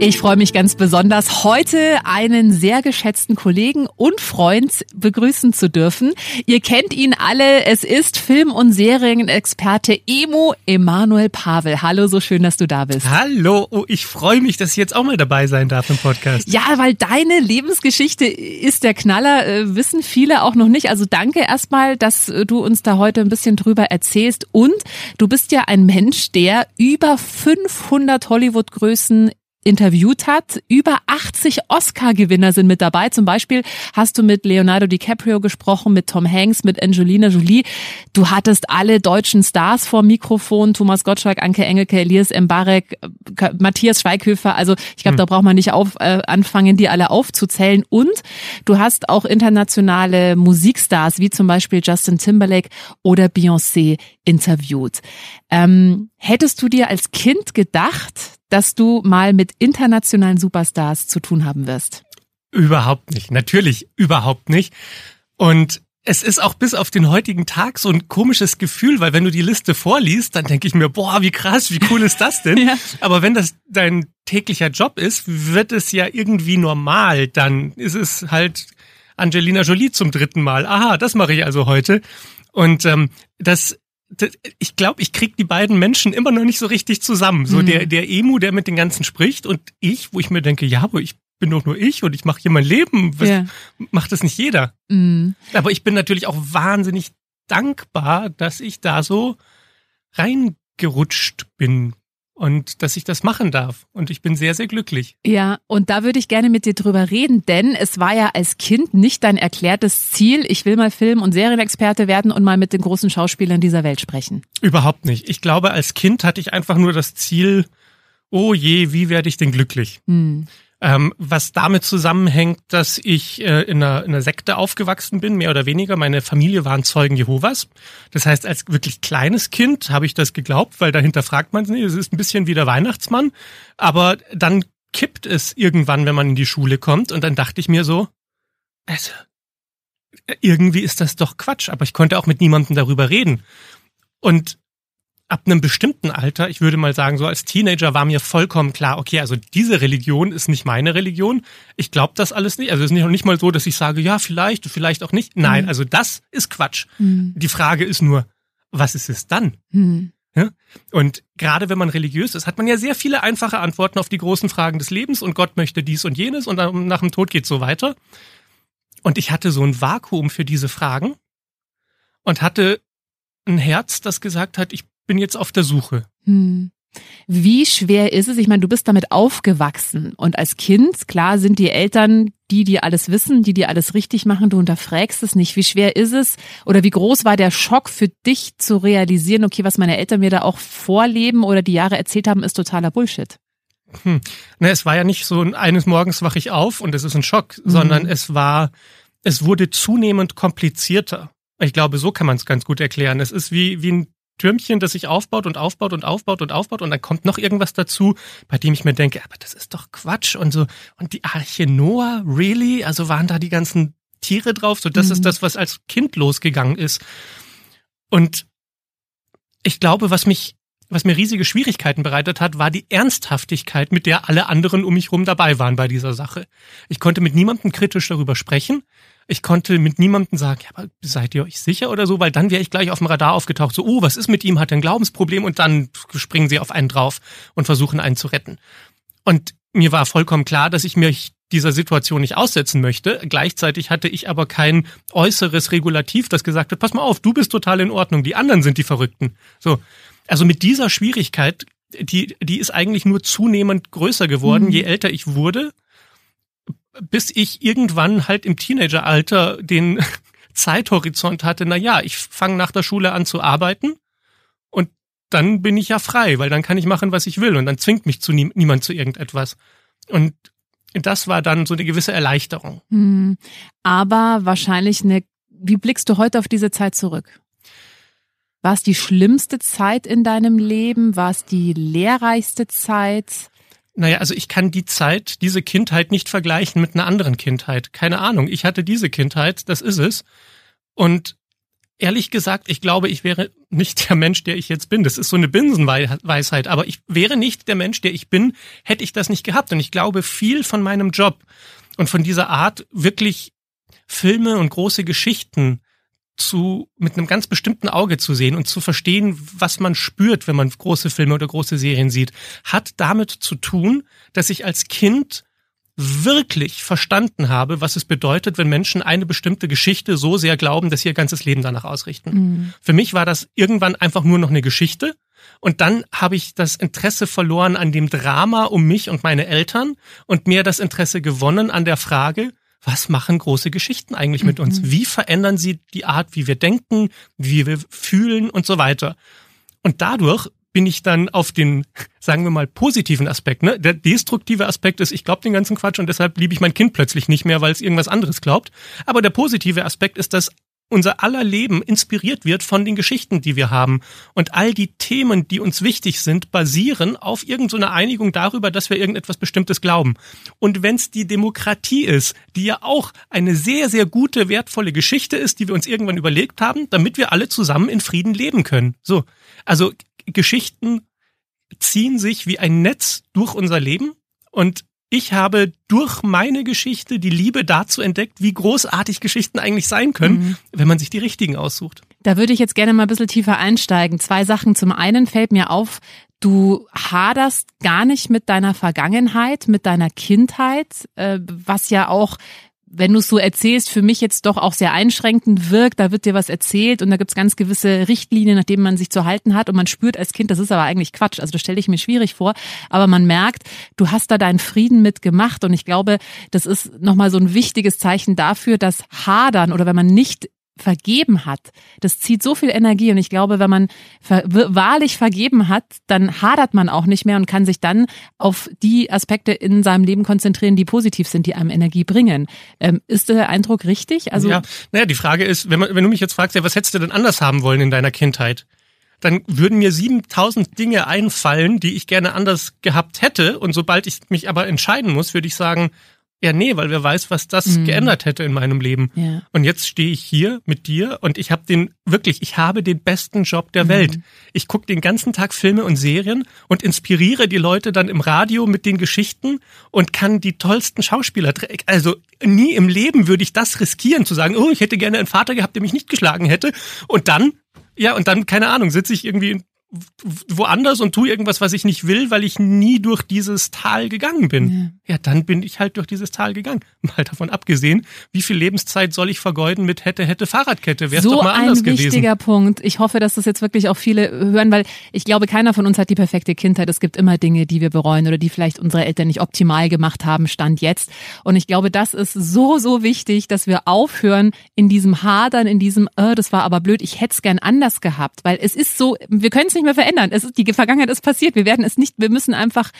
Ich freue mich ganz besonders, heute einen sehr geschätzten Kollegen und Freund begrüßen zu dürfen. Ihr kennt ihn alle. Es ist Film- und Serienexperte Emo Emanuel Pavel. Hallo, so schön, dass du da bist. Hallo, oh, ich freue mich, dass ich jetzt auch mal dabei sein darf im Podcast. Ja, weil deine Lebensgeschichte ist der Knaller, äh, wissen viele auch noch nicht. Also danke erstmal, dass du uns da heute ein bisschen drüber erzählst. Und du bist ja ein Mensch, der über 500 Hollywood-Größen interviewt hat. Über 80 Oscar-Gewinner sind mit dabei. Zum Beispiel hast du mit Leonardo DiCaprio gesprochen, mit Tom Hanks, mit Angelina Jolie. Du hattest alle deutschen Stars vor Mikrofon. Thomas Gottschalk, Anke Engelke, Elias Mbarek, Matthias Schweighöfer. Also ich glaube, hm. da braucht man nicht auf, äh, anfangen, die alle aufzuzählen. Und du hast auch internationale Musikstars, wie zum Beispiel Justin Timberlake oder Beyoncé interviewt. Ähm, hättest du dir als Kind gedacht, dass du mal mit internationalen Superstars zu tun haben wirst? Überhaupt nicht. Natürlich überhaupt nicht. Und es ist auch bis auf den heutigen Tag so ein komisches Gefühl, weil wenn du die Liste vorliest, dann denke ich mir, boah, wie krass, wie cool ist das denn? ja. Aber wenn das dein täglicher Job ist, wird es ja irgendwie normal. Dann ist es halt Angelina Jolie zum dritten Mal. Aha, das mache ich also heute. Und ähm, das ich glaube, ich krieg die beiden Menschen immer noch nicht so richtig zusammen. So mhm. der, der Emu, der mit den ganzen spricht und ich, wo ich mir denke, ja, aber ich bin doch nur ich und ich mache hier mein Leben. Was, ja. Macht das nicht jeder. Mhm. Aber ich bin natürlich auch wahnsinnig dankbar, dass ich da so reingerutscht bin und dass ich das machen darf. Und ich bin sehr, sehr glücklich. Ja, und da würde ich gerne mit dir drüber reden, denn es war ja als Kind nicht dein erklärtes Ziel, ich will mal Film- und Serienexperte werden und mal mit den großen Schauspielern dieser Welt sprechen. Überhaupt nicht. Ich glaube, als Kind hatte ich einfach nur das Ziel, oh je, wie werde ich denn glücklich? Hm. Ähm, was damit zusammenhängt, dass ich äh, in, einer, in einer Sekte aufgewachsen bin, mehr oder weniger. Meine Familie waren Zeugen Jehovas. Das heißt, als wirklich kleines Kind habe ich das geglaubt, weil dahinter fragt man sich, es ist ein bisschen wie der Weihnachtsmann. Aber dann kippt es irgendwann, wenn man in die Schule kommt. Und dann dachte ich mir so, also, irgendwie ist das doch Quatsch. Aber ich konnte auch mit niemandem darüber reden. Und ab einem bestimmten Alter, ich würde mal sagen, so als Teenager war mir vollkommen klar, okay, also diese Religion ist nicht meine Religion. Ich glaube das alles nicht. Also es ist nicht, nicht mal so, dass ich sage, ja, vielleicht, vielleicht auch nicht. Nein, mhm. also das ist Quatsch. Mhm. Die Frage ist nur, was ist es dann? Mhm. Ja? Und gerade wenn man religiös ist, hat man ja sehr viele einfache Antworten auf die großen Fragen des Lebens und Gott möchte dies und jenes und nach dem Tod geht so weiter. Und ich hatte so ein Vakuum für diese Fragen und hatte ein Herz, das gesagt hat, ich bin jetzt auf der Suche. Hm. Wie schwer ist es? Ich meine, du bist damit aufgewachsen und als Kind, klar, sind die Eltern die, die alles wissen, die, die alles richtig machen, du unterfragst es nicht. Wie schwer ist es oder wie groß war der Schock für dich zu realisieren, okay, was meine Eltern mir da auch vorleben oder die Jahre erzählt haben, ist totaler Bullshit? Hm. Ne, es war ja nicht so eines Morgens wache ich auf und es ist ein Schock, mhm. sondern es war, es wurde zunehmend komplizierter. Ich glaube, so kann man es ganz gut erklären. Es ist wie, wie ein Türmchen, das sich aufbaut und aufbaut und aufbaut und aufbaut und dann kommt noch irgendwas dazu, bei dem ich mir denke, aber das ist doch Quatsch und so. Und die Arche Noah, really? Also waren da die ganzen Tiere drauf? So, das mhm. ist das, was als Kind losgegangen ist. Und ich glaube, was mich, was mir riesige Schwierigkeiten bereitet hat, war die Ernsthaftigkeit, mit der alle anderen um mich rum dabei waren bei dieser Sache. Ich konnte mit niemandem kritisch darüber sprechen. Ich konnte mit niemandem sagen, ja, aber seid ihr euch sicher oder so, weil dann wäre ich gleich auf dem Radar aufgetaucht. So, oh, was ist mit ihm? Hat er ein Glaubensproblem? Und dann springen sie auf einen drauf und versuchen einen zu retten. Und mir war vollkommen klar, dass ich mich dieser Situation nicht aussetzen möchte. Gleichzeitig hatte ich aber kein äußeres Regulativ, das gesagt hat, pass mal auf, du bist total in Ordnung, die anderen sind die Verrückten. So. Also mit dieser Schwierigkeit, die, die ist eigentlich nur zunehmend größer geworden, mhm. je älter ich wurde, bis ich irgendwann halt im Teenageralter den Zeithorizont hatte, na ja, ich fange nach der Schule an zu arbeiten und dann bin ich ja frei, weil dann kann ich machen, was ich will und dann zwingt mich zu nie, niemand zu irgendetwas. Und das war dann so eine gewisse Erleichterung. Hm, aber wahrscheinlich eine, wie blickst du heute auf diese Zeit zurück? War es die schlimmste Zeit in deinem Leben? War es die lehrreichste Zeit? Naja, also ich kann die Zeit, diese Kindheit nicht vergleichen mit einer anderen Kindheit. Keine Ahnung. Ich hatte diese Kindheit, das ist es. Und ehrlich gesagt, ich glaube, ich wäre nicht der Mensch, der ich jetzt bin. Das ist so eine Binsenweisheit. Aber ich wäre nicht der Mensch, der ich bin, hätte ich das nicht gehabt. Und ich glaube, viel von meinem Job und von dieser Art, wirklich Filme und große Geschichten zu, mit einem ganz bestimmten Auge zu sehen und zu verstehen, was man spürt, wenn man große Filme oder große Serien sieht, hat damit zu tun, dass ich als Kind wirklich verstanden habe, was es bedeutet, wenn Menschen eine bestimmte Geschichte so sehr glauben, dass sie ihr ganzes Leben danach ausrichten. Mhm. Für mich war das irgendwann einfach nur noch eine Geschichte. Und dann habe ich das Interesse verloren an dem Drama um mich und meine Eltern und mehr das Interesse gewonnen an der Frage, was machen große Geschichten eigentlich mit mhm. uns? Wie verändern sie die Art, wie wir denken, wie wir fühlen und so weiter? Und dadurch bin ich dann auf den, sagen wir mal, positiven Aspekt. Ne? Der destruktive Aspekt ist, ich glaube den ganzen Quatsch und deshalb liebe ich mein Kind plötzlich nicht mehr, weil es irgendwas anderes glaubt. Aber der positive Aspekt ist, dass unser aller Leben inspiriert wird von den Geschichten, die wir haben. Und all die Themen, die uns wichtig sind, basieren auf irgendeiner Einigung darüber, dass wir irgendetwas Bestimmtes glauben. Und wenn es die Demokratie ist, die ja auch eine sehr, sehr gute, wertvolle Geschichte ist, die wir uns irgendwann überlegt haben, damit wir alle zusammen in Frieden leben können. So. Also Geschichten ziehen sich wie ein Netz durch unser Leben und ich habe durch meine Geschichte die Liebe dazu entdeckt, wie großartig Geschichten eigentlich sein können, mhm. wenn man sich die richtigen aussucht. Da würde ich jetzt gerne mal ein bisschen tiefer einsteigen. Zwei Sachen. Zum einen fällt mir auf, du haderst gar nicht mit deiner Vergangenheit, mit deiner Kindheit, äh, was ja auch wenn du es so erzählst, für mich jetzt doch auch sehr einschränkend wirkt. Da wird dir was erzählt und da gibt's ganz gewisse Richtlinien, nach denen man sich zu halten hat. Und man spürt als Kind, das ist aber eigentlich Quatsch. Also das stelle ich mir schwierig vor. Aber man merkt, du hast da deinen Frieden mitgemacht. Und ich glaube, das ist nochmal so ein wichtiges Zeichen dafür, dass Hadern oder wenn man nicht vergeben hat, das zieht so viel Energie und ich glaube, wenn man ver wahrlich vergeben hat, dann hadert man auch nicht mehr und kann sich dann auf die Aspekte in seinem Leben konzentrieren, die positiv sind, die einem Energie bringen. Ähm, ist der Eindruck richtig? Also ja, naja, die Frage ist, wenn, man, wenn du mich jetzt fragst, ja, was hättest du denn anders haben wollen in deiner Kindheit? Dann würden mir 7000 Dinge einfallen, die ich gerne anders gehabt hätte. Und sobald ich mich aber entscheiden muss, würde ich sagen, ja, nee, weil wer weiß, was das mhm. geändert hätte in meinem Leben. Ja. Und jetzt stehe ich hier mit dir und ich habe den, wirklich, ich habe den besten Job der mhm. Welt. Ich gucke den ganzen Tag Filme und Serien und inspiriere die Leute dann im Radio mit den Geschichten und kann die tollsten Schauspieler, also nie im Leben würde ich das riskieren, zu sagen, oh, ich hätte gerne einen Vater gehabt, der mich nicht geschlagen hätte. Und dann ja, und dann, keine Ahnung, sitze ich irgendwie woanders und tue irgendwas, was ich nicht will, weil ich nie durch dieses Tal gegangen bin. Ja. ja, dann bin ich halt durch dieses Tal gegangen. Mal davon abgesehen, wie viel Lebenszeit soll ich vergeuden mit hätte, hätte Fahrradkette? Wäre so doch mal anders gewesen. So ein wichtiger Punkt. Ich hoffe, dass das jetzt wirklich auch viele hören, weil ich glaube, keiner von uns hat die perfekte Kindheit. Es gibt immer Dinge, die wir bereuen oder die vielleicht unsere Eltern nicht optimal gemacht haben, Stand jetzt. Und ich glaube, das ist so, so wichtig, dass wir aufhören in diesem Hadern, in diesem, oh, das war aber blöd, ich hätte es gern anders gehabt. Weil es ist so, wir können es nicht mehr verändern. Es ist, die Vergangenheit ist passiert. Wir werden es nicht, wir müssen einfach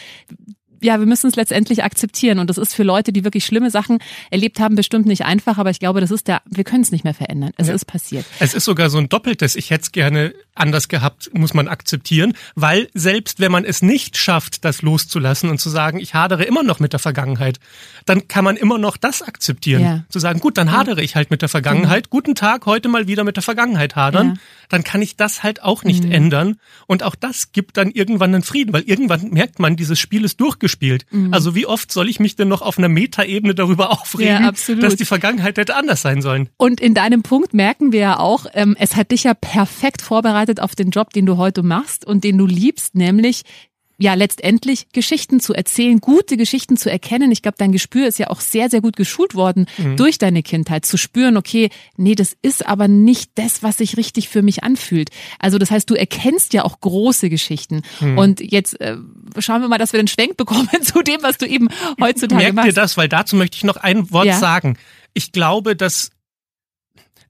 ja, wir müssen es letztendlich akzeptieren. Und das ist für Leute, die wirklich schlimme Sachen erlebt haben, bestimmt nicht einfach. Aber ich glaube, das ist der, wir können es nicht mehr verändern. Es ja. ist passiert. Es ist sogar so ein doppeltes, ich hätte es gerne anders gehabt, muss man akzeptieren. Weil selbst wenn man es nicht schafft, das loszulassen und zu sagen, ich hadere immer noch mit der Vergangenheit, dann kann man immer noch das akzeptieren. Ja. Zu sagen, gut, dann hadere ich halt mit der Vergangenheit. Mhm. Guten Tag, heute mal wieder mit der Vergangenheit hadern. Ja. Dann kann ich das halt auch nicht mhm. ändern. Und auch das gibt dann irgendwann einen Frieden, weil irgendwann merkt man, dieses Spiel ist durchgeführt gespielt. Mhm. Also wie oft soll ich mich denn noch auf einer Metaebene darüber aufregen, ja, dass die Vergangenheit hätte anders sein sollen? Und in deinem Punkt merken wir ja auch, ähm, es hat dich ja perfekt vorbereitet auf den Job, den du heute machst und den du liebst, nämlich ja letztendlich Geschichten zu erzählen, gute Geschichten zu erkennen. Ich glaube, dein Gespür ist ja auch sehr, sehr gut geschult worden mhm. durch deine Kindheit, zu spüren, okay, nee, das ist aber nicht das, was sich richtig für mich anfühlt. Also das heißt, du erkennst ja auch große Geschichten. Mhm. Und jetzt äh, schauen wir mal, dass wir den Schwenk bekommen zu dem, was du eben heutzutage Merk machst. Merk dir das, weil dazu möchte ich noch ein Wort ja. sagen. Ich glaube, dass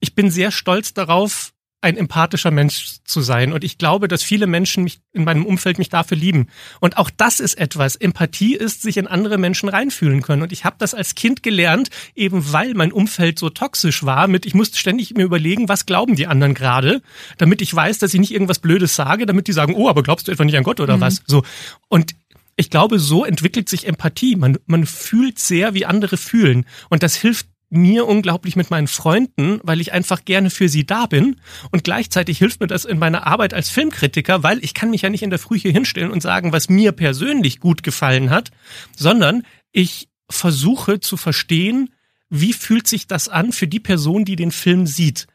ich bin sehr stolz darauf, ein empathischer Mensch zu sein. Und ich glaube, dass viele Menschen mich in meinem Umfeld mich dafür lieben. Und auch das ist etwas. Empathie ist, sich in andere Menschen reinfühlen können. Und ich habe das als Kind gelernt, eben weil mein Umfeld so toxisch war, mit ich musste ständig mir überlegen, was glauben die anderen gerade, damit ich weiß, dass ich nicht irgendwas Blödes sage, damit die sagen, oh, aber glaubst du etwa nicht an Gott oder mhm. was? So. Und ich glaube, so entwickelt sich Empathie. Man, man fühlt sehr, wie andere fühlen. Und das hilft mir unglaublich mit meinen Freunden, weil ich einfach gerne für sie da bin. Und gleichzeitig hilft mir das in meiner Arbeit als Filmkritiker, weil ich kann mich ja nicht in der Früh hier hinstellen und sagen, was mir persönlich gut gefallen hat, sondern ich versuche zu verstehen, wie fühlt sich das an für die Person, die den Film sieht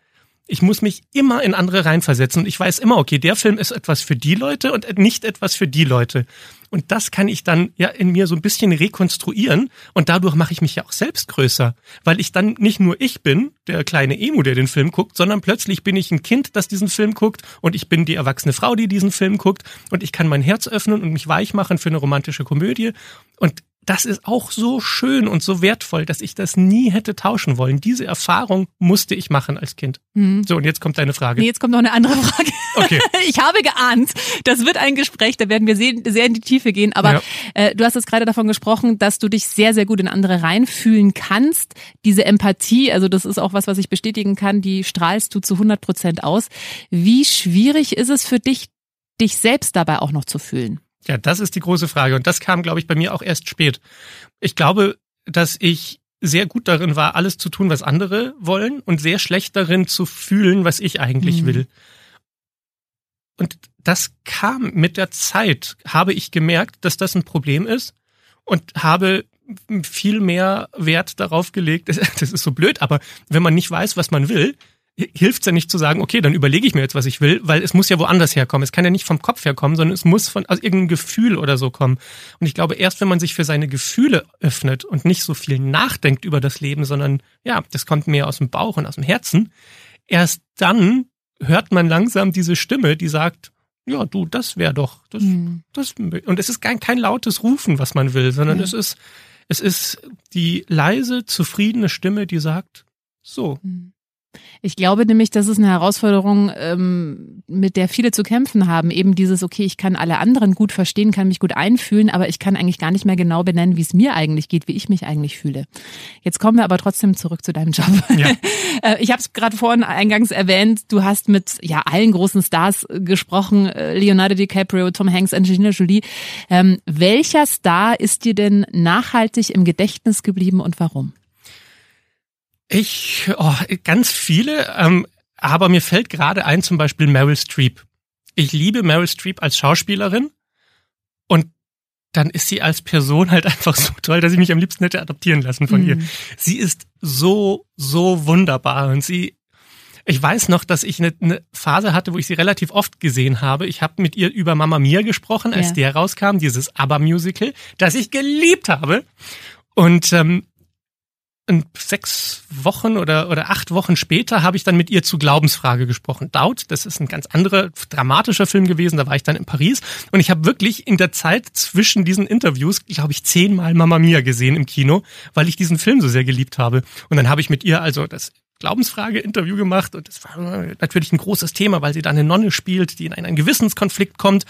ich muss mich immer in andere reinversetzen und ich weiß immer, okay, der Film ist etwas für die Leute und nicht etwas für die Leute. Und das kann ich dann ja in mir so ein bisschen rekonstruieren und dadurch mache ich mich ja auch selbst größer, weil ich dann nicht nur ich bin, der kleine Emu, der den Film guckt, sondern plötzlich bin ich ein Kind, das diesen Film guckt und ich bin die erwachsene Frau, die diesen Film guckt und ich kann mein Herz öffnen und mich weich machen für eine romantische Komödie und das ist auch so schön und so wertvoll, dass ich das nie hätte tauschen wollen. Diese Erfahrung musste ich machen als Kind. Mhm. So, und jetzt kommt deine Frage. Nee, jetzt kommt noch eine andere Frage. Okay. Ich habe geahnt, das wird ein Gespräch, da werden wir sehr, in die Tiefe gehen. Aber ja. äh, du hast jetzt gerade davon gesprochen, dass du dich sehr, sehr gut in andere reinfühlen kannst. Diese Empathie, also das ist auch was, was ich bestätigen kann, die strahlst du zu 100 Prozent aus. Wie schwierig ist es für dich, dich selbst dabei auch noch zu fühlen? Ja, das ist die große Frage. Und das kam, glaube ich, bei mir auch erst spät. Ich glaube, dass ich sehr gut darin war, alles zu tun, was andere wollen und sehr schlecht darin zu fühlen, was ich eigentlich mhm. will. Und das kam mit der Zeit, habe ich gemerkt, dass das ein Problem ist und habe viel mehr Wert darauf gelegt. Das ist so blöd, aber wenn man nicht weiß, was man will, hilft es ja nicht zu sagen, okay, dann überlege ich mir jetzt, was ich will, weil es muss ja woanders herkommen. Es kann ja nicht vom Kopf herkommen, sondern es muss von aus irgendeinem Gefühl oder so kommen. Und ich glaube, erst wenn man sich für seine Gefühle öffnet und nicht so viel nachdenkt über das Leben, sondern ja, das kommt mehr aus dem Bauch und aus dem Herzen, erst dann hört man langsam diese Stimme, die sagt, ja, du, das wäre doch, das, mhm. das, und es ist kein, kein lautes Rufen, was man will, sondern mhm. es ist, es ist die leise, zufriedene Stimme, die sagt, so, mhm. Ich glaube nämlich, das ist eine Herausforderung, ähm, mit der viele zu kämpfen haben. Eben dieses, okay, ich kann alle anderen gut verstehen, kann mich gut einfühlen, aber ich kann eigentlich gar nicht mehr genau benennen, wie es mir eigentlich geht, wie ich mich eigentlich fühle. Jetzt kommen wir aber trotzdem zurück zu deinem Job. Ja. Äh, ich habe es gerade vorhin eingangs erwähnt, du hast mit ja allen großen Stars gesprochen, äh, Leonardo DiCaprio, Tom Hanks, Angelina Jolie. Ähm, welcher Star ist dir denn nachhaltig im Gedächtnis geblieben und warum? Ich, oh, ganz viele, ähm, aber mir fällt gerade ein zum Beispiel Meryl Streep. Ich liebe Meryl Streep als Schauspielerin und dann ist sie als Person halt einfach so toll, dass ich mich am liebsten hätte adoptieren lassen von mhm. ihr. Sie ist so, so wunderbar und sie, ich weiß noch, dass ich eine, eine Phase hatte, wo ich sie relativ oft gesehen habe. Ich habe mit ihr über Mama Mia gesprochen, als ja. der rauskam, dieses ABBA-Musical, das ich geliebt habe. Und ähm, und sechs Wochen oder, oder acht Wochen später habe ich dann mit ihr zu Glaubensfrage gesprochen. Doubt, das ist ein ganz anderer, dramatischer Film gewesen, da war ich dann in Paris und ich habe wirklich in der Zeit zwischen diesen Interviews, glaube ich, zehnmal Mama Mia gesehen im Kino, weil ich diesen Film so sehr geliebt habe. Und dann habe ich mit ihr also das Glaubensfrage-Interview gemacht und das war natürlich ein großes Thema, weil sie da eine Nonne spielt, die in einen Gewissenskonflikt kommt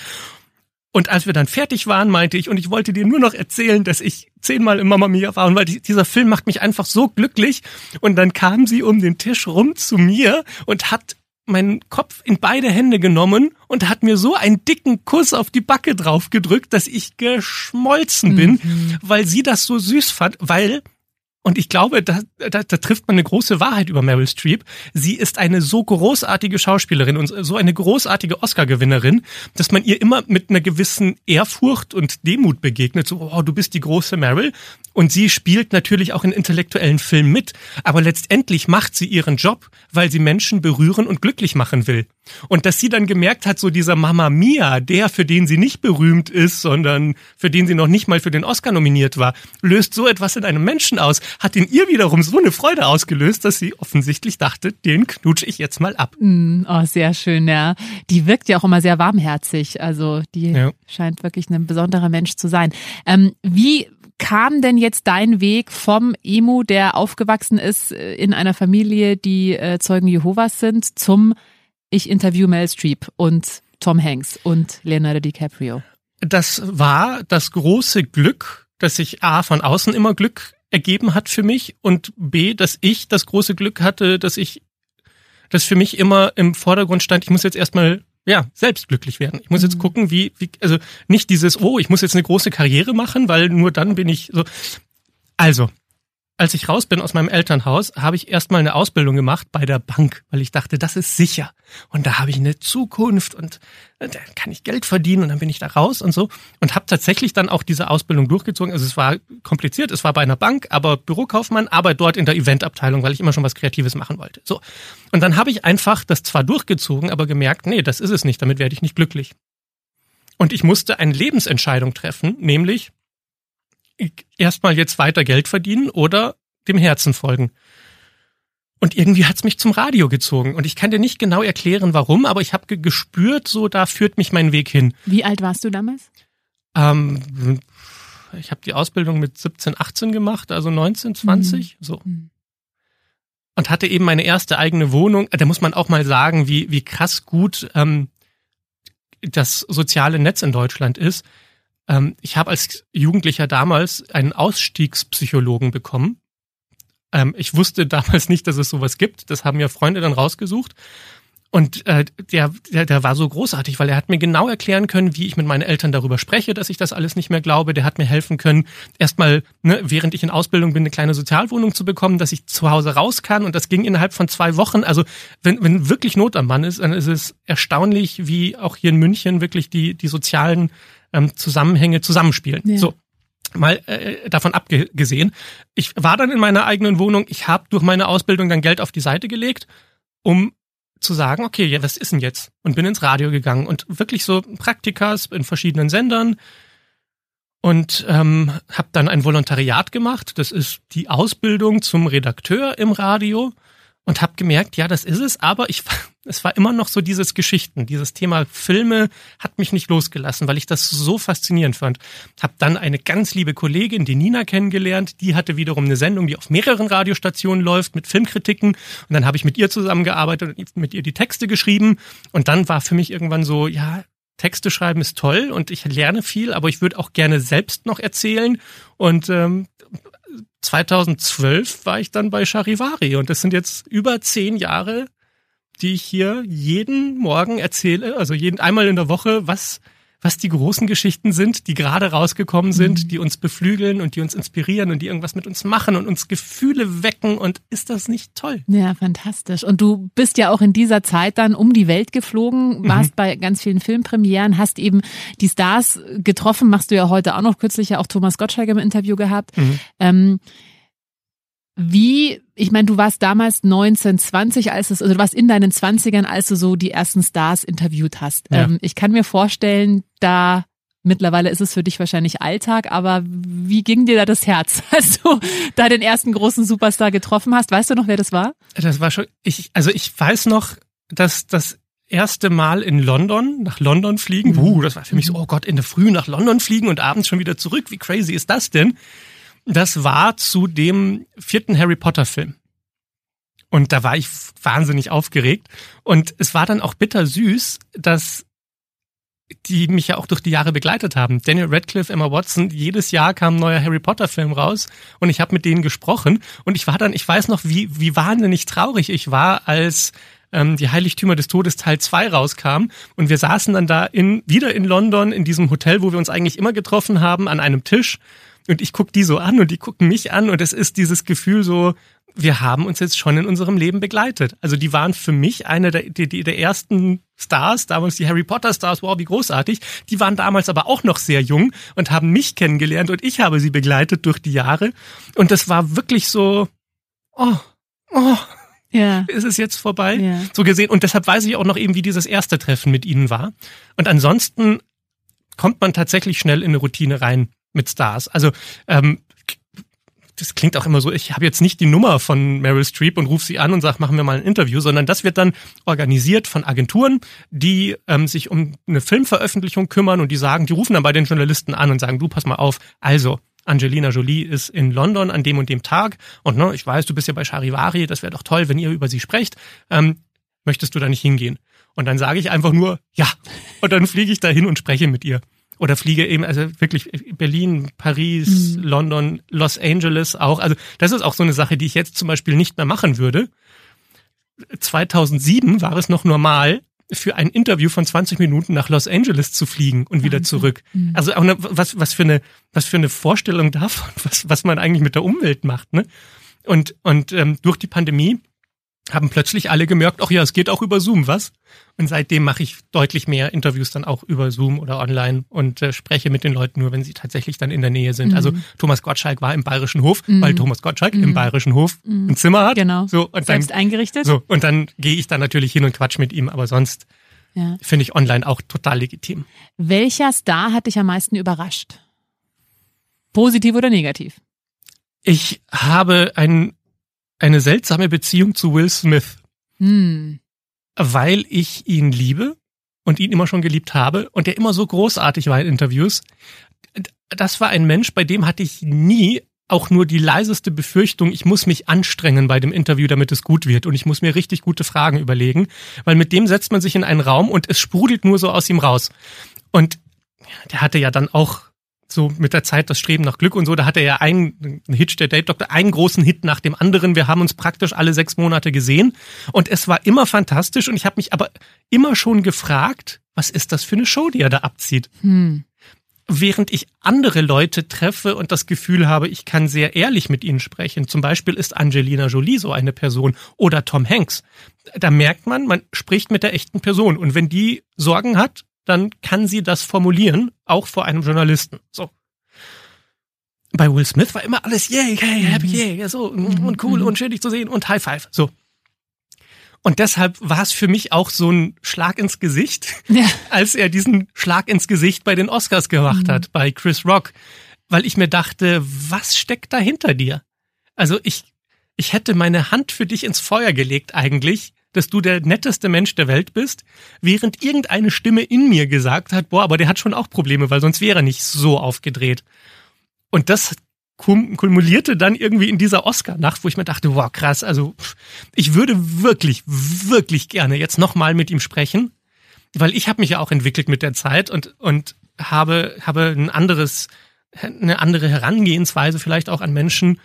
und als wir dann fertig waren, meinte ich, und ich wollte dir nur noch erzählen, dass ich zehnmal im Mama Mia war, und weil dieser Film macht mich einfach so glücklich. Und dann kam sie um den Tisch rum zu mir und hat meinen Kopf in beide Hände genommen und hat mir so einen dicken Kuss auf die Backe drauf gedrückt, dass ich geschmolzen bin, mhm. weil sie das so süß fand, weil und ich glaube, da, da, da trifft man eine große Wahrheit über Meryl Streep. Sie ist eine so großartige Schauspielerin und so eine großartige Oscar-Gewinnerin, dass man ihr immer mit einer gewissen Ehrfurcht und Demut begegnet. So, oh, du bist die große Meryl. Und sie spielt natürlich auch in intellektuellen Filmen mit. Aber letztendlich macht sie ihren Job, weil sie Menschen berühren und glücklich machen will. Und dass sie dann gemerkt hat, so dieser Mama Mia, der, für den sie nicht berühmt ist, sondern für den sie noch nicht mal für den Oscar nominiert war, löst so etwas in einem Menschen aus, hat in ihr wiederum so eine Freude ausgelöst, dass sie offensichtlich dachte, den knutsche ich jetzt mal ab. Mm, oh, sehr schön, ja. Die wirkt ja auch immer sehr warmherzig. Also die ja. scheint wirklich ein besonderer Mensch zu sein. Ähm, wie kam denn jetzt dein Weg vom Emu, der aufgewachsen ist äh, in einer Familie, die äh, Zeugen Jehovas sind, zum ich interview Mel Streep und Tom Hanks und Leonardo DiCaprio? Das war das große Glück, dass sich A von außen immer Glück ergeben hat für mich und B, dass ich das große Glück hatte, dass ich, dass für mich immer im Vordergrund stand, ich muss jetzt erstmal ja, selbst glücklich werden. Ich muss jetzt mhm. gucken, wie, wie, also nicht dieses, oh, ich muss jetzt eine große Karriere machen, weil nur dann bin ich so. Also, als ich raus bin aus meinem Elternhaus, habe ich erstmal eine Ausbildung gemacht bei der Bank, weil ich dachte, das ist sicher. Und da habe ich eine Zukunft und äh, da kann ich Geld verdienen und dann bin ich da raus und so. Und habe tatsächlich dann auch diese Ausbildung durchgezogen. Also es war kompliziert, es war bei einer Bank, aber Bürokaufmann, aber dort in der Eventabteilung, weil ich immer schon was Kreatives machen wollte. So. Und dann habe ich einfach das zwar durchgezogen, aber gemerkt, nee, das ist es nicht, damit werde ich nicht glücklich. Und ich musste eine Lebensentscheidung treffen, nämlich erstmal jetzt weiter Geld verdienen oder dem Herzen folgen. Und irgendwie hat's mich zum Radio gezogen. Und ich kann dir nicht genau erklären, warum, aber ich habe gespürt, so da führt mich mein Weg hin. Wie alt warst du damals? Ähm, ich habe die Ausbildung mit 17, 18 gemacht, also 19, 20, mhm. so. Mhm. Und hatte eben meine erste eigene Wohnung. Da muss man auch mal sagen, wie, wie krass gut ähm, das soziale Netz in Deutschland ist. Ähm, ich habe als Jugendlicher damals einen Ausstiegspsychologen bekommen. Ähm, ich wusste damals nicht, dass es sowas gibt. Das haben ja Freunde dann rausgesucht. Und äh, der, der, der war so großartig, weil er hat mir genau erklären können, wie ich mit meinen Eltern darüber spreche, dass ich das alles nicht mehr glaube. Der hat mir helfen können, erstmal, ne, während ich in Ausbildung bin, eine kleine Sozialwohnung zu bekommen, dass ich zu Hause raus kann. Und das ging innerhalb von zwei Wochen. Also wenn, wenn wirklich Not am Mann ist, dann ist es erstaunlich, wie auch hier in München wirklich die, die sozialen ähm, Zusammenhänge zusammenspielen. Ja. So, mal äh, davon abgesehen. Ich war dann in meiner eigenen Wohnung. Ich habe durch meine Ausbildung dann Geld auf die Seite gelegt, um zu sagen, okay, ja, was ist denn jetzt? Und bin ins Radio gegangen und wirklich so Praktikas in verschiedenen Sendern und ähm, habe dann ein Volontariat gemacht. Das ist die Ausbildung zum Redakteur im Radio und habe gemerkt, ja, das ist es, aber ich es war immer noch so dieses Geschichten, dieses Thema Filme hat mich nicht losgelassen, weil ich das so faszinierend fand. Hab dann eine ganz liebe Kollegin, die Nina kennengelernt, die hatte wiederum eine Sendung, die auf mehreren Radiostationen läuft mit Filmkritiken und dann habe ich mit ihr zusammengearbeitet und mit ihr die Texte geschrieben und dann war für mich irgendwann so, ja, Texte schreiben ist toll und ich lerne viel, aber ich würde auch gerne selbst noch erzählen und ähm, 2012 war ich dann bei Charivari und das sind jetzt über zehn Jahre, die ich hier jeden Morgen erzähle, also jeden einmal in der Woche, was was die großen Geschichten sind, die gerade rausgekommen sind, mhm. die uns beflügeln und die uns inspirieren und die irgendwas mit uns machen und uns Gefühle wecken. Und ist das nicht toll? Ja, fantastisch. Und du bist ja auch in dieser Zeit dann um die Welt geflogen, warst mhm. bei ganz vielen Filmpremieren, hast eben die Stars getroffen, machst du ja heute auch noch kürzlich ja auch Thomas Gottschalk im Interview gehabt. Mhm. Ähm, wie, ich meine, du warst damals 19, 20, als es, also du warst in deinen 20ern, als du so die ersten Stars interviewt hast. Ja. Ähm, ich kann mir vorstellen, da Mittlerweile ist es für dich wahrscheinlich Alltag, aber wie ging dir da das Herz, als du da den ersten großen Superstar getroffen hast? Weißt du noch, wer das war? Das war schon, ich, also ich weiß noch, dass das erste Mal in London, nach London fliegen, mhm. uh, das war für mich so, oh Gott, in der Früh nach London fliegen und abends schon wieder zurück, wie crazy ist das denn? Das war zu dem vierten Harry Potter Film. Und da war ich wahnsinnig aufgeregt. Und es war dann auch bittersüß, dass die mich ja auch durch die Jahre begleitet haben. Daniel Radcliffe, Emma Watson, jedes Jahr kam ein neuer Harry Potter Film raus und ich habe mit denen gesprochen und ich war dann, ich weiß noch, wie, wie wahnsinnig traurig ich war, als ähm, die Heiligtümer des Todes Teil 2 rauskam und wir saßen dann da in, wieder in London in diesem Hotel, wo wir uns eigentlich immer getroffen haben, an einem Tisch Und ich guck die so an und die gucken mich an und es ist dieses Gefühl so, wir haben uns jetzt schon in unserem Leben begleitet. Also die waren für mich eine der, die, der ersten Stars, damals die Harry Potter Stars, wow, wie großartig. Die waren damals aber auch noch sehr jung und haben mich kennengelernt und ich habe sie begleitet durch die Jahre. Und das war wirklich so, oh, oh, ja. ist es jetzt vorbei? Ja. So gesehen. Und deshalb weiß ich auch noch eben, wie dieses erste Treffen mit ihnen war. Und ansonsten kommt man tatsächlich schnell in eine Routine rein mit Stars. Also ähm, das klingt auch immer so, ich habe jetzt nicht die Nummer von Meryl Streep und rufe sie an und sage, machen wir mal ein Interview, sondern das wird dann organisiert von Agenturen, die ähm, sich um eine Filmveröffentlichung kümmern und die sagen, die rufen dann bei den Journalisten an und sagen, du pass mal auf, also Angelina Jolie ist in London an dem und dem Tag und ne, ich weiß, du bist ja bei Charivari, das wäre doch toll, wenn ihr über sie sprecht. Ähm, möchtest du da nicht hingehen? Und dann sage ich einfach nur ja. Und dann fliege ich da hin und spreche mit ihr oder fliege eben, also wirklich Berlin, Paris, mhm. London, Los Angeles auch. Also das ist auch so eine Sache, die ich jetzt zum Beispiel nicht mehr machen würde. 2007 war es noch normal, für ein Interview von 20 Minuten nach Los Angeles zu fliegen und wieder zurück. Mhm. Also auch eine, was, was für eine, was für eine Vorstellung davon, was, was man eigentlich mit der Umwelt macht, ne? Und, und ähm, durch die Pandemie haben plötzlich alle gemerkt, ach ja, es geht auch über Zoom, was? Und seitdem mache ich deutlich mehr Interviews dann auch über Zoom oder online und äh, spreche mit den Leuten nur, wenn sie tatsächlich dann in der Nähe sind. Also mhm. Also Thomas Gottschalk war im Bayerischen Hof, mhm. weil Thomas Gottschalk mhm. im Bayerischen Hof mhm. ein Zimmer hat. Genau. So, und Selbst dann, eingerichtet. So, und dann gehe ich da natürlich hin und quatsch mit ihm, aber sonst ja. finde ich online auch total legitim. Welcher Star hat dich am meisten überrascht? Positiv oder negativ? Ich habe ein eine seltsame Beziehung zu Will Smith. Hm. Weil ich ihn liebe und ihn immer schon geliebt habe und der immer so großartig war in Interviews. Das war ein Mensch, bei dem hatte ich nie auch nur die leiseste Befürchtung, ich muss mich anstrengen bei dem Interview, damit es gut wird und ich muss mir richtig gute Fragen überlegen, weil mit dem setzt man sich in einen Raum und es sprudelt nur so aus ihm raus. Und der hatte ja dann auch so mit der Zeit das Streben nach Glück und so, da hat er ja einen Hitch der Date Doctor, einen großen Hit nach dem anderen. Wir haben uns praktisch alle sechs Monate gesehen und es war immer fantastisch und ich habe mich aber immer schon gefragt, was ist das für eine Show, die er da abzieht? Hm. Während ich andere Leute treffe und das Gefühl habe, ich kann sehr ehrlich mit ihnen sprechen. Zum Beispiel ist Angelina Jolie so eine Person oder Tom Hanks. Da merkt man, man spricht mit der echten Person. Und wenn die Sorgen hat, dann kann sie das formulieren, auch vor einem Journalisten. So. Bei Will Smith war immer alles yay, happy, mhm. yay, so mhm. und cool mhm. und schön dich zu sehen und High Five. So. Und deshalb war es für mich auch so ein Schlag ins Gesicht, ja. als er diesen Schlag ins Gesicht bei den Oscars gemacht mhm. hat, bei Chris Rock, weil ich mir dachte, was steckt da hinter dir? Also ich, ich hätte meine Hand für dich ins Feuer gelegt eigentlich, dass du der netteste Mensch der Welt bist, während irgendeine Stimme in mir gesagt hat, boah, aber der hat schon auch Probleme, weil sonst wäre er nicht so aufgedreht. Und das kumulierte dann irgendwie in dieser Oscar-Nacht, wo ich mir dachte, wow, krass, also ich würde wirklich, wirklich gerne jetzt nochmal mit ihm sprechen, weil ich habe mich ja auch entwickelt mit der Zeit und, und habe, habe ein anderes, eine andere Herangehensweise vielleicht auch an Menschen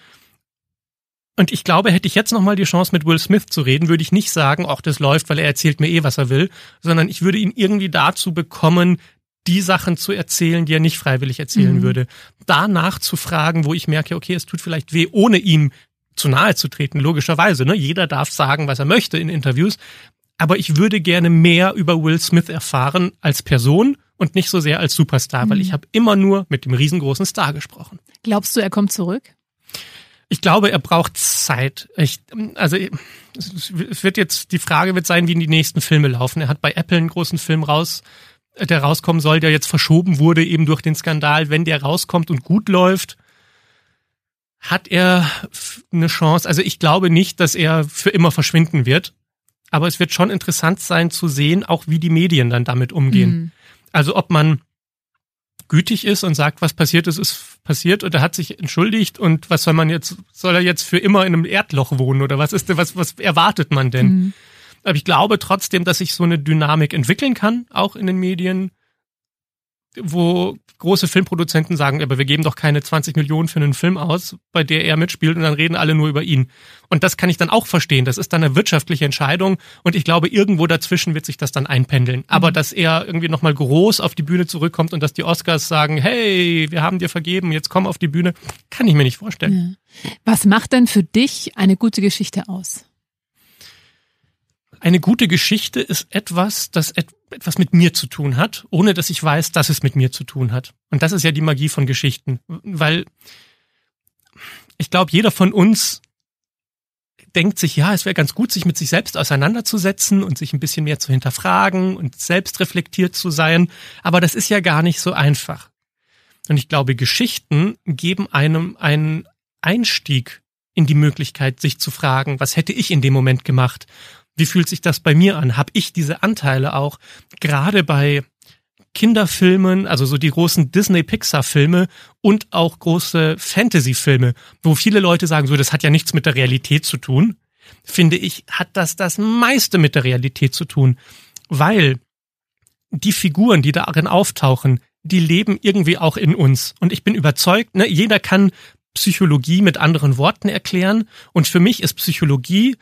und ich glaube, hätte ich jetzt nochmal die Chance, mit Will Smith zu reden, würde ich nicht sagen, ach, das läuft, weil er erzählt mir eh, was er will, sondern ich würde ihn irgendwie dazu bekommen, die Sachen zu erzählen, die er nicht freiwillig erzählen mhm. würde. Danach zu fragen, wo ich merke, okay, es tut vielleicht weh, ohne ihm zu nahe zu treten, logischerweise. Ne? Jeder darf sagen, was er möchte in Interviews. Aber ich würde gerne mehr über Will Smith erfahren als Person und nicht so sehr als Superstar, mhm. weil ich habe immer nur mit dem riesengroßen Star gesprochen. Glaubst du, er kommt zurück? Ich glaube, er braucht Zeit. Ich, also es wird jetzt die Frage wird sein, wie die nächsten Filme laufen. Er hat bei Apple einen großen Film raus, der rauskommen soll, der jetzt verschoben wurde eben durch den Skandal. Wenn der rauskommt und gut läuft, hat er eine Chance. Also ich glaube nicht, dass er für immer verschwinden wird. Aber es wird schon interessant sein zu sehen, auch wie die Medien dann damit umgehen. Mhm. Also ob man gütig ist und sagt, was passiert ist, ist passiert und er hat sich entschuldigt und was soll man jetzt, soll er jetzt für immer in einem Erdloch wohnen oder was ist denn, was, was erwartet man denn? Mhm. Aber ich glaube trotzdem, dass sich so eine Dynamik entwickeln kann, auch in den Medien. Wo große Filmproduzenten sagen, aber wir geben doch keine 20 Millionen für einen Film aus, bei der er mitspielt und dann reden alle nur über ihn. Und das kann ich dann auch verstehen. Das ist dann eine wirtschaftliche Entscheidung und ich glaube, irgendwo dazwischen wird sich das dann einpendeln. Aber mhm. dass er irgendwie nochmal groß auf die Bühne zurückkommt und dass die Oscars sagen, hey, wir haben dir vergeben, jetzt komm auf die Bühne, kann ich mir nicht vorstellen. Ja. Was macht denn für dich eine gute Geschichte aus? Eine gute Geschichte ist etwas, das etwas mit mir zu tun hat, ohne dass ich weiß, dass es mit mir zu tun hat. Und das ist ja die Magie von Geschichten, weil ich glaube, jeder von uns denkt sich, ja, es wäre ganz gut, sich mit sich selbst auseinanderzusetzen und sich ein bisschen mehr zu hinterfragen und selbst reflektiert zu sein. Aber das ist ja gar nicht so einfach. Und ich glaube, Geschichten geben einem einen Einstieg in die Möglichkeit, sich zu fragen, was hätte ich in dem Moment gemacht? Wie fühlt sich das bei mir an? Habe ich diese Anteile auch? Gerade bei Kinderfilmen, also so die großen Disney-Pixar-Filme und auch große Fantasy-Filme, wo viele Leute sagen, so, das hat ja nichts mit der Realität zu tun, finde ich, hat das das meiste mit der Realität zu tun, weil die Figuren, die darin auftauchen, die leben irgendwie auch in uns. Und ich bin überzeugt, ne, jeder kann Psychologie mit anderen Worten erklären. Und für mich ist Psychologie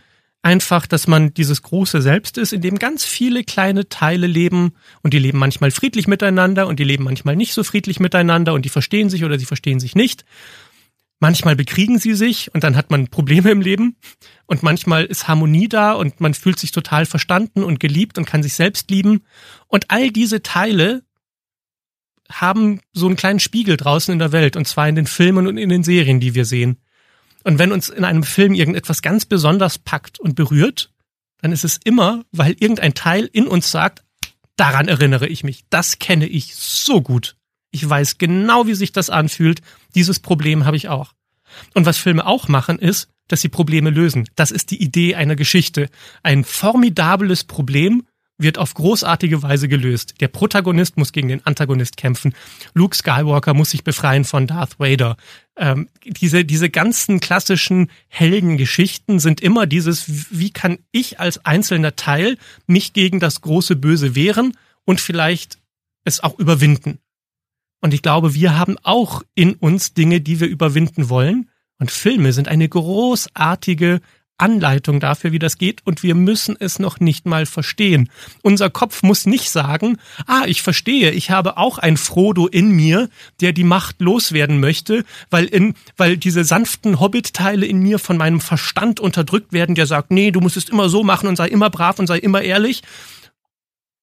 einfach, dass man dieses große Selbst ist, in dem ganz viele kleine Teile leben und die leben manchmal friedlich miteinander und die leben manchmal nicht so friedlich miteinander und die verstehen sich oder sie verstehen sich nicht. Manchmal bekriegen sie sich und dann hat man Probleme im Leben und manchmal ist Harmonie da und man fühlt sich total verstanden und geliebt und kann sich selbst lieben und all diese Teile haben so einen kleinen Spiegel draußen in der Welt und zwar in den Filmen und in den Serien, die wir sehen. Und wenn uns in einem Film irgendetwas ganz besonders packt und berührt, dann ist es immer, weil irgendein Teil in uns sagt, daran erinnere ich mich, das kenne ich so gut. Ich weiß genau, wie sich das anfühlt. Dieses Problem habe ich auch. Und was Filme auch machen, ist, dass sie Probleme lösen. Das ist die Idee einer Geschichte. Ein formidables Problem wird auf großartige Weise gelöst. Der Protagonist muss gegen den Antagonist kämpfen. Luke Skywalker muss sich befreien von Darth Vader. Ähm, diese, diese ganzen klassischen Heldengeschichten sind immer dieses, wie kann ich als einzelner Teil mich gegen das große Böse wehren und vielleicht es auch überwinden. Und ich glaube, wir haben auch in uns Dinge, die wir überwinden wollen. Und Filme sind eine großartige Anleitung dafür, wie das geht, und wir müssen es noch nicht mal verstehen. Unser Kopf muss nicht sagen, ah, ich verstehe, ich habe auch ein Frodo in mir, der die Macht loswerden möchte, weil in, weil diese sanften Hobbit-Teile in mir von meinem Verstand unterdrückt werden, der sagt, nee, du musst es immer so machen und sei immer brav und sei immer ehrlich.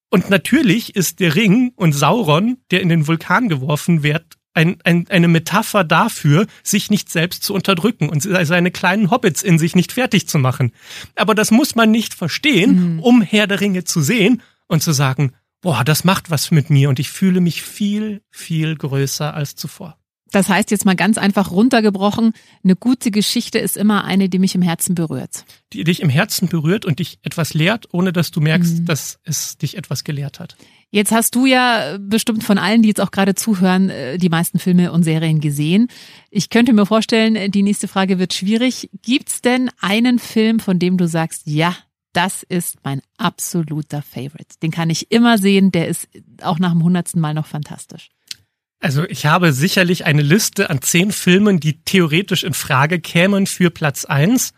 Und natürlich ist der Ring und Sauron, der in den Vulkan geworfen wird, ein, ein, eine Metapher dafür, sich nicht selbst zu unterdrücken und seine kleinen Hobbits in sich nicht fertig zu machen. Aber das muss man nicht verstehen, mhm. um Herr der Ringe zu sehen und zu sagen, boah, das macht was mit mir und ich fühle mich viel, viel größer als zuvor. Das heißt jetzt mal ganz einfach runtergebrochen, eine gute Geschichte ist immer eine, die mich im Herzen berührt. Die dich im Herzen berührt und dich etwas lehrt, ohne dass du merkst, mhm. dass es dich etwas gelehrt hat. Jetzt hast du ja bestimmt von allen, die jetzt auch gerade zuhören, äh, die meisten Filme und Serien gesehen. Ich könnte mir vorstellen, die nächste Frage wird schwierig. Gibt's denn einen Film, von dem du sagst, ja, das ist mein absoluter Favorite. Den kann ich immer sehen, der ist auch nach dem hundertsten Mal noch fantastisch. Also ich habe sicherlich eine Liste an zehn Filmen, die theoretisch in Frage kämen für Platz eins.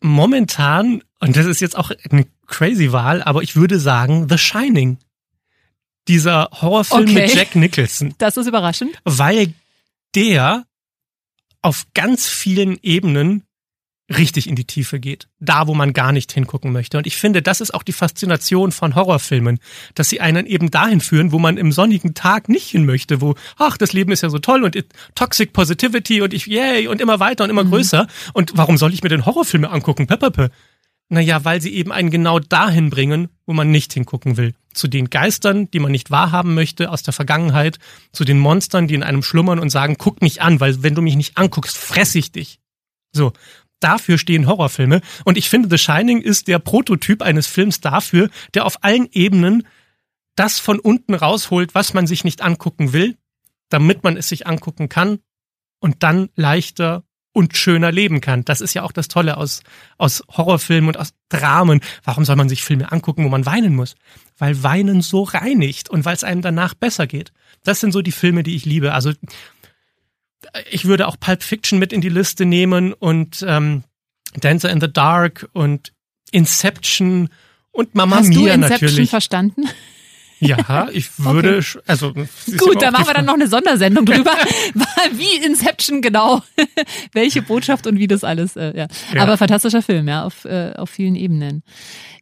Momentan, und das ist jetzt auch eine crazy Wahl, aber ich würde sagen The Shining. Dieser Horrorfilm okay. mit Jack Nicholson. Das ist überraschend. Weil der auf ganz vielen Ebenen richtig in die Tiefe geht. Da, wo man gar nicht hingucken möchte. Und ich finde, das ist auch die Faszination von Horrorfilmen, dass sie einen eben dahin führen, wo man im sonnigen Tag nicht hin möchte, wo, ach, das Leben ist ja so toll und Toxic Positivity und ich, yay, und immer weiter und immer mhm. größer. Und warum soll ich mir denn Horrorfilme angucken? Pepepe. Naja, weil sie eben einen genau dahin bringen, wo man nicht hingucken will. Zu den Geistern, die man nicht wahrhaben möchte aus der Vergangenheit, zu den Monstern, die in einem schlummern und sagen, guck mich an, weil wenn du mich nicht anguckst, fress ich dich. So dafür stehen Horrorfilme. Und ich finde, The Shining ist der Prototyp eines Films dafür, der auf allen Ebenen das von unten rausholt, was man sich nicht angucken will, damit man es sich angucken kann und dann leichter und schöner leben kann. Das ist ja auch das Tolle aus, aus Horrorfilmen und aus Dramen. Warum soll man sich Filme angucken, wo man weinen muss? Weil Weinen so reinigt und weil es einem danach besser geht. Das sind so die Filme, die ich liebe. Also ich würde auch Pulp Fiction mit in die Liste nehmen und ähm, Dancer in the Dark und Inception und Mama Hast Mia du Inception natürlich. verstanden? Ja, ich würde, okay. also gut, da machen wir dann noch eine Sondersendung drüber, wie Inception genau, welche Botschaft und wie das alles. Äh, ja. ja. Aber fantastischer Film, ja, auf, äh, auf vielen Ebenen.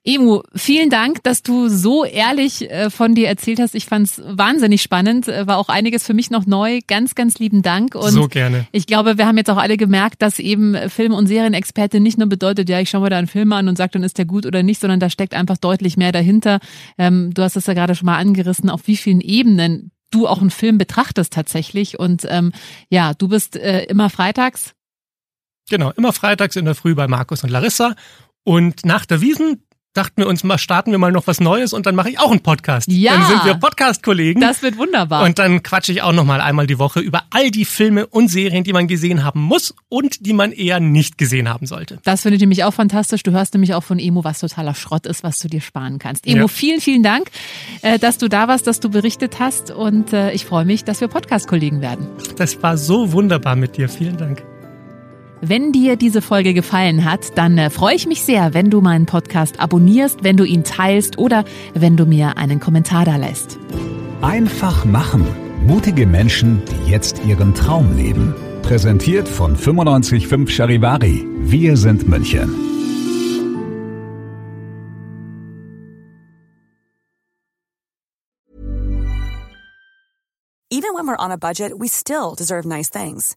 Emu, vielen Dank, dass du so ehrlich äh, von dir erzählt hast. Ich fand's wahnsinnig spannend, äh, war auch einiges für mich noch neu. Ganz, ganz lieben Dank. Und so gerne. Ich glaube, wir haben jetzt auch alle gemerkt, dass eben Film- und Serienexperte nicht nur bedeutet, ja, ich schaue mir da einen Film an und sage, dann ist der gut oder nicht, sondern da steckt einfach deutlich mehr dahinter. Ähm, du hast es ja gerade schon mal angerissen, auf wie vielen Ebenen du auch einen Film betrachtest tatsächlich. Und ähm, ja, du bist äh, immer freitags. Genau, immer freitags in der Früh bei Markus und Larissa. Und nach der Wiesen dachten wir uns mal, starten wir mal noch was Neues und dann mache ich auch einen Podcast. Ja. Dann sind wir Podcast-Kollegen. Das wird wunderbar. Und dann quatsche ich auch noch mal einmal die Woche über all die Filme und Serien, die man gesehen haben muss und die man eher nicht gesehen haben sollte. Das finde ich nämlich auch fantastisch. Du hörst nämlich auch von Emo, was totaler Schrott ist, was du dir sparen kannst. Emo, ja. vielen, vielen Dank, äh, dass du da warst, dass du berichtet hast und äh, ich freue mich, dass wir Podcast-Kollegen werden. Das war so wunderbar mit dir. Vielen Dank. Wenn dir diese Folge gefallen hat, dann äh, freue ich mich sehr, wenn du meinen Podcast abonnierst, wenn du ihn teilst oder wenn du mir einen Kommentar da lässt. Einfach machen. Mutige Menschen, die jetzt ihren Traum leben. Präsentiert von 955 Charivari. Wir sind München. Even when we're on a budget, we still deserve nice things.